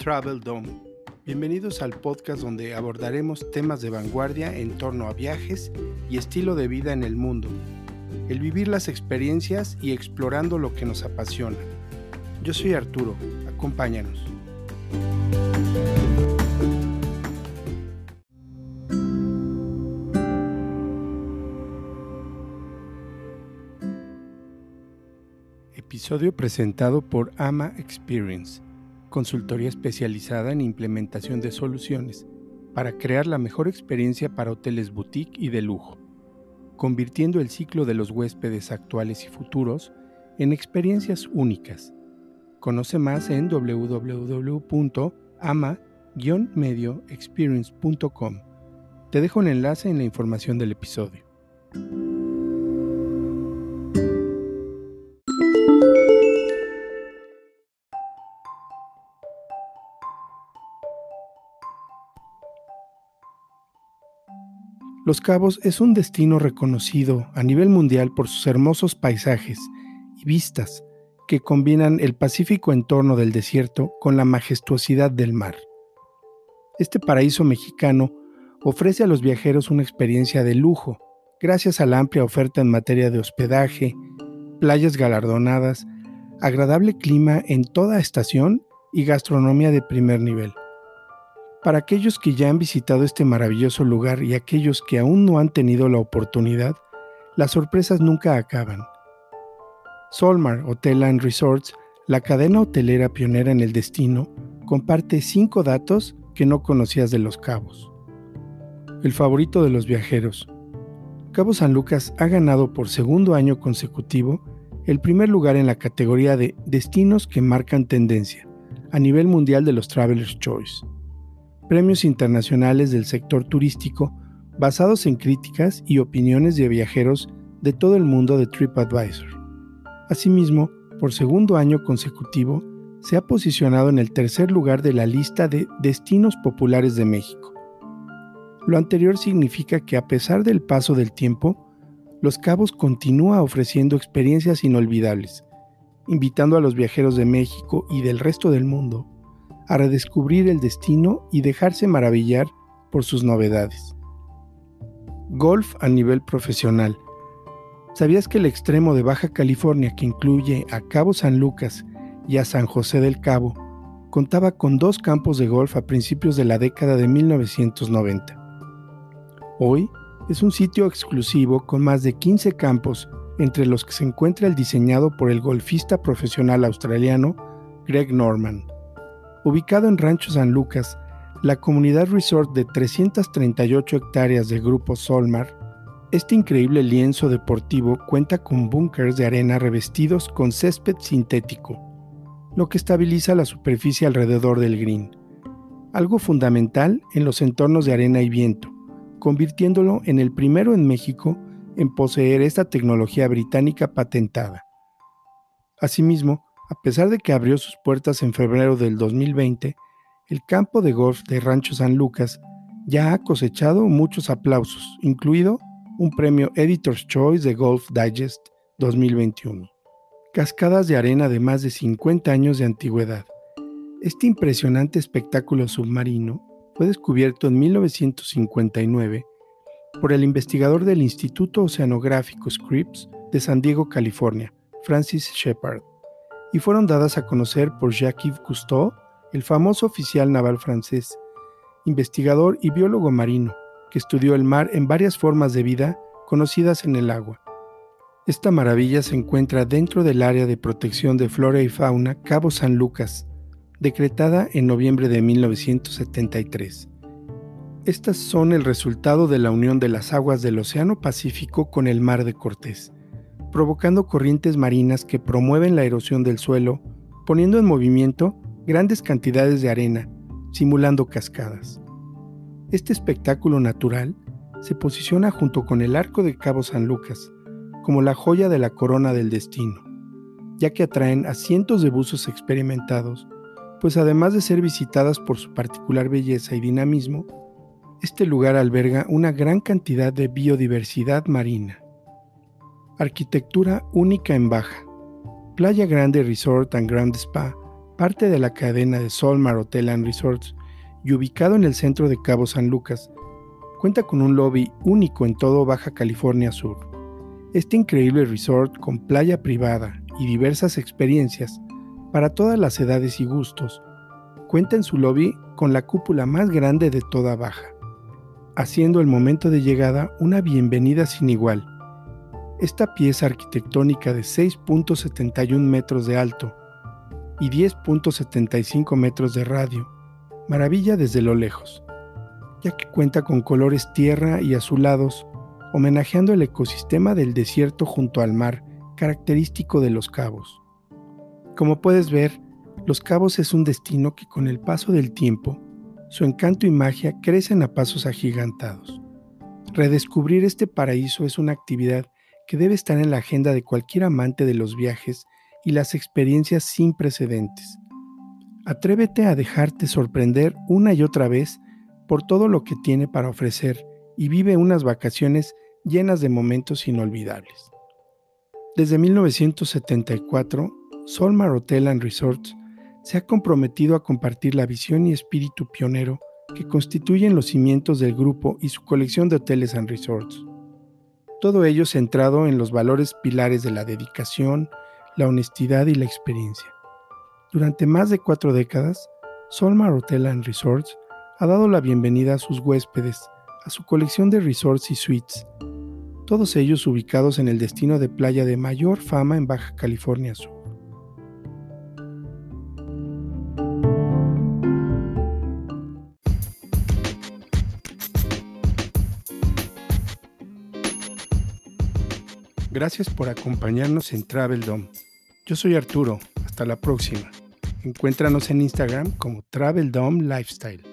Travel Dome. Bienvenidos al podcast donde abordaremos temas de vanguardia en torno a viajes y estilo de vida en el mundo, el vivir las experiencias y explorando lo que nos apasiona. Yo soy Arturo, acompáñanos. Episodio presentado por AMA Experience consultoría especializada en implementación de soluciones para crear la mejor experiencia para hoteles boutique y de lujo, convirtiendo el ciclo de los huéspedes actuales y futuros en experiencias únicas. Conoce más en www.ama-medioexperience.com. Te dejo un enlace en la información del episodio. Los Cabos es un destino reconocido a nivel mundial por sus hermosos paisajes y vistas que combinan el pacífico entorno del desierto con la majestuosidad del mar. Este paraíso mexicano ofrece a los viajeros una experiencia de lujo gracias a la amplia oferta en materia de hospedaje, playas galardonadas, agradable clima en toda estación y gastronomía de primer nivel. Para aquellos que ya han visitado este maravilloso lugar y aquellos que aún no han tenido la oportunidad, las sorpresas nunca acaban. Solmar Hotel and Resorts, la cadena hotelera pionera en el destino, comparte cinco datos que no conocías de Los Cabos. El favorito de los viajeros. Cabo San Lucas ha ganado por segundo año consecutivo el primer lugar en la categoría de destinos que marcan tendencia a nivel mundial de los Travelers Choice premios internacionales del sector turístico basados en críticas y opiniones de viajeros de todo el mundo de TripAdvisor. Asimismo, por segundo año consecutivo, se ha posicionado en el tercer lugar de la lista de destinos populares de México. Lo anterior significa que a pesar del paso del tiempo, Los Cabos continúa ofreciendo experiencias inolvidables, invitando a los viajeros de México y del resto del mundo a redescubrir el destino y dejarse maravillar por sus novedades. Golf a nivel profesional. ¿Sabías que el extremo de Baja California, que incluye a Cabo San Lucas y a San José del Cabo, contaba con dos campos de golf a principios de la década de 1990? Hoy es un sitio exclusivo con más de 15 campos, entre los que se encuentra el diseñado por el golfista profesional australiano Greg Norman. Ubicado en Rancho San Lucas, la comunidad resort de 338 hectáreas del grupo Solmar, este increíble lienzo deportivo cuenta con búnkers de arena revestidos con césped sintético, lo que estabiliza la superficie alrededor del green, algo fundamental en los entornos de arena y viento, convirtiéndolo en el primero en México en poseer esta tecnología británica patentada. Asimismo, a pesar de que abrió sus puertas en febrero del 2020, el campo de golf de Rancho San Lucas ya ha cosechado muchos aplausos, incluido un premio Editor's Choice de Golf Digest 2021. Cascadas de arena de más de 50 años de antigüedad. Este impresionante espectáculo submarino fue descubierto en 1959 por el investigador del Instituto Oceanográfico Scripps de San Diego, California, Francis Shepard y fueron dadas a conocer por Jacques Cousteau, el famoso oficial naval francés, investigador y biólogo marino, que estudió el mar en varias formas de vida conocidas en el agua. Esta maravilla se encuentra dentro del área de protección de flora y fauna Cabo San Lucas, decretada en noviembre de 1973. Estas son el resultado de la unión de las aguas del Océano Pacífico con el Mar de Cortés provocando corrientes marinas que promueven la erosión del suelo, poniendo en movimiento grandes cantidades de arena, simulando cascadas. Este espectáculo natural se posiciona junto con el arco de Cabo San Lucas como la joya de la corona del destino, ya que atraen a cientos de buzos experimentados, pues además de ser visitadas por su particular belleza y dinamismo, este lugar alberga una gran cantidad de biodiversidad marina. Arquitectura única en Baja. Playa Grande Resort and Grand Spa parte de la cadena de Solmar Hotel and Resorts y ubicado en el centro de Cabo San Lucas, cuenta con un lobby único en todo Baja California Sur. Este increíble resort con playa privada y diversas experiencias para todas las edades y gustos, cuenta en su lobby con la cúpula más grande de toda Baja, haciendo el momento de llegada una bienvenida sin igual. Esta pieza arquitectónica de 6.71 metros de alto y 10.75 metros de radio, maravilla desde lo lejos, ya que cuenta con colores tierra y azulados, homenajeando el ecosistema del desierto junto al mar, característico de los cabos. Como puedes ver, Los Cabos es un destino que con el paso del tiempo, su encanto y magia crecen a pasos agigantados. Redescubrir este paraíso es una actividad que debe estar en la agenda de cualquier amante de los viajes y las experiencias sin precedentes. Atrévete a dejarte sorprender una y otra vez por todo lo que tiene para ofrecer y vive unas vacaciones llenas de momentos inolvidables. Desde 1974, Solmar Hotel and Resorts se ha comprometido a compartir la visión y espíritu pionero que constituyen los cimientos del grupo y su colección de hoteles and resorts todo ello centrado en los valores pilares de la dedicación, la honestidad y la experiencia. Durante más de cuatro décadas, Solmar Hotel and Resorts ha dado la bienvenida a sus huéspedes a su colección de resorts y suites, todos ellos ubicados en el destino de playa de mayor fama en Baja California Sur. Gracias por acompañarnos en Travel Dome. Yo soy Arturo, hasta la próxima. Encuéntranos en Instagram como Travel Dome Lifestyle.